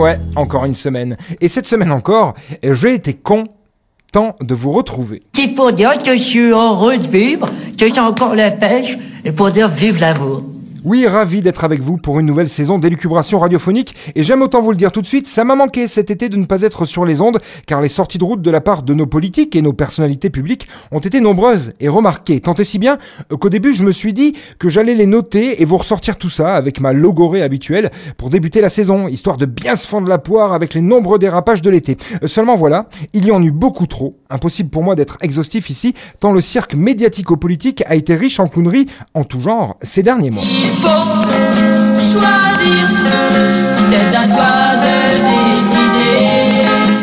ouais, encore une semaine. Et cette semaine encore, j'ai été content de vous retrouver. C'est pour dire que je suis heureux de vivre, que j'ai encore la pêche, et pour dire vive l'amour. Oui, ravi d'être avec vous pour une nouvelle saison d'élucubration radiophonique. Et j'aime autant vous le dire tout de suite, ça m'a manqué cet été de ne pas être sur les ondes, car les sorties de route de la part de nos politiques et nos personnalités publiques ont été nombreuses et remarquées. Tant et si bien qu'au début, je me suis dit que j'allais les noter et vous ressortir tout ça avec ma logorée habituelle pour débuter la saison, histoire de bien se fendre la poire avec les nombreux dérapages de l'été. Seulement voilà, il y en eut beaucoup trop. Impossible pour moi d'être exhaustif ici, tant le cirque médiatico-politique a été riche en clownerie en tout genre ces derniers mois.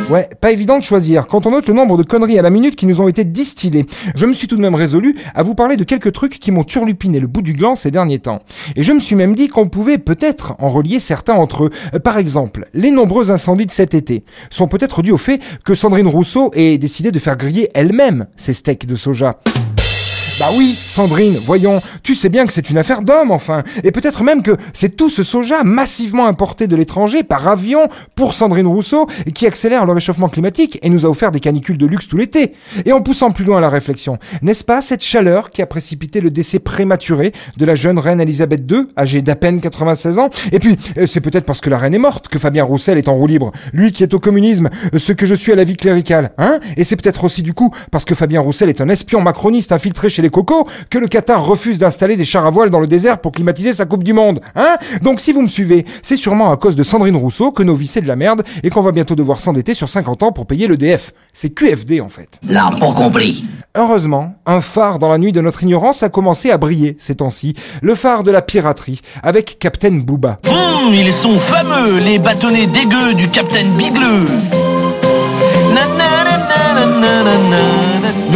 Ouais, pas évident de choisir quand on note le nombre de conneries à la minute qui nous ont été distillées. Je me suis tout de même résolu à vous parler de quelques trucs qui m'ont turlupiné le bout du gland ces derniers temps. Et je me suis même dit qu'on pouvait peut-être en relier certains entre eux. Euh, Par exemple, les nombreux incendies de cet été sont peut-être dus au fait que Sandrine Rousseau ait décidé de faire griller elle-même ses steaks de soja. Bah oui, Sandrine, voyons, tu sais bien que c'est une affaire d'homme, enfin. Et peut-être même que c'est tout ce soja massivement importé de l'étranger par avion pour Sandrine Rousseau qui accélère le réchauffement climatique et nous a offert des canicules de luxe tout l'été. Et en poussant plus loin la réflexion, n'est-ce pas cette chaleur qui a précipité le décès prématuré de la jeune reine Elisabeth II, âgée d'à peine 96 ans? Et puis, euh, c'est peut-être parce que la reine est morte que Fabien Roussel est en roue libre. Lui qui est au communisme, euh, ce que je suis à la vie cléricale, hein? Et c'est peut-être aussi du coup parce que Fabien Roussel est un espion macroniste infiltré chez les cocos que le Qatar refuse d'installer des chars à voile dans le désert pour climatiser sa Coupe du Monde, hein? Donc si vous me suivez, c'est sûrement à cause de Sandrine Rousseau que nos vies c'est de la merde et qu'on va bientôt devoir s'endetter sur 50 ans pour payer le DF. C'est QFD en fait. Là, pas compris. Heureusement, un phare dans la nuit de notre ignorance a commencé à briller ces temps-ci. Le phare de la piraterie, avec Captain Booba. Hum, ils sont fameux, les bâtonnets dégueux du Capitaine Bigleux.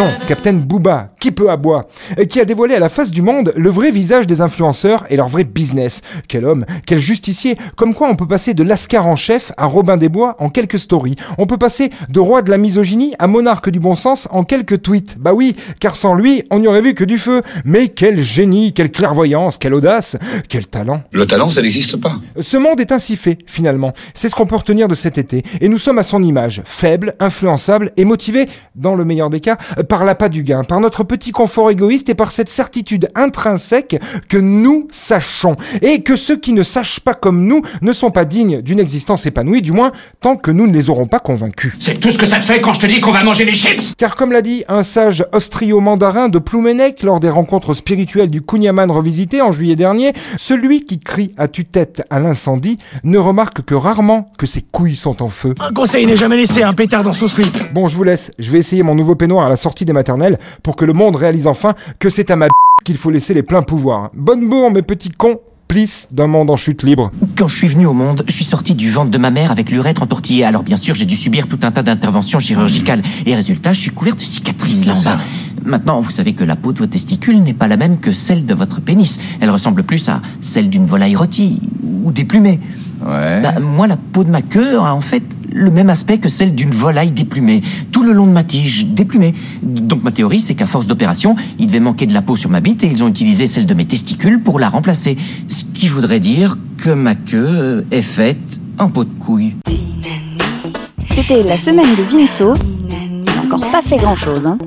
Non, Captain Booba, qui peut aboie, qui a dévoilé à la face du monde le vrai visage des influenceurs et leur vrai business. Quel homme, quel justicier, comme quoi on peut passer de Lascar en chef à Robin des Bois en quelques stories. On peut passer de roi de la misogynie à monarque du bon sens en quelques tweets. Bah oui, car sans lui, on n'y aurait vu que du feu. Mais quel génie, quelle clairvoyance, quelle audace, quel talent. Le talent, ça n'existe pas. Ce monde est ainsi fait, finalement. C'est ce qu'on peut retenir de cet été. Et nous sommes à son image, faible, influençable et motivé, dans le meilleur des cas, par l'appât du gain, par notre petit confort égoïste et par cette certitude intrinsèque que nous sachons. Et que ceux qui ne sachent pas comme nous ne sont pas dignes d'une existence épanouie, du moins tant que nous ne les aurons pas convaincus. C'est tout ce que ça te fait quand je te dis qu'on va manger des chips Car comme l'a dit un sage austrio-mandarin de Ploumenec lors des rencontres spirituelles du Kunyaman revisité en juillet dernier, celui qui crie à tue-tête à l'incendie ne remarque que rarement que ses couilles sont en feu. Un conseil n'est jamais laissé un pétard dans son slip. Bon, je vous laisse, je vais essayer mon nouveau peignoir à la sortie des maternelles pour que le monde réalise enfin que c'est à ma qu'il faut laisser les pleins pouvoirs. Bonne bourre, mes petits cons, d'un monde en chute libre. Quand je suis venu au monde, je suis sorti du ventre de ma mère avec l'urètre entortillé. Alors bien sûr, j'ai dû subir tout un tas d'interventions chirurgicales. Et résultat, je suis couvert de cicatrices là en bas. Maintenant, vous savez que la peau de vos testicules n'est pas la même que celle de votre pénis. Elle ressemble plus à celle d'une volaille rôtie ou déplumée. Ouais. Bah, moi, la peau de ma queue a en fait le même aspect que celle d'une volaille déplumée, tout le long de ma tige déplumée. Donc ma théorie, c'est qu'à force d'opération, il devait manquer de la peau sur ma bite et ils ont utilisé celle de mes testicules pour la remplacer. Ce qui voudrait dire que ma queue est faite en peau de couille. C'était la semaine de Vinceau. Il n'a encore pas fait grand chose. Hein.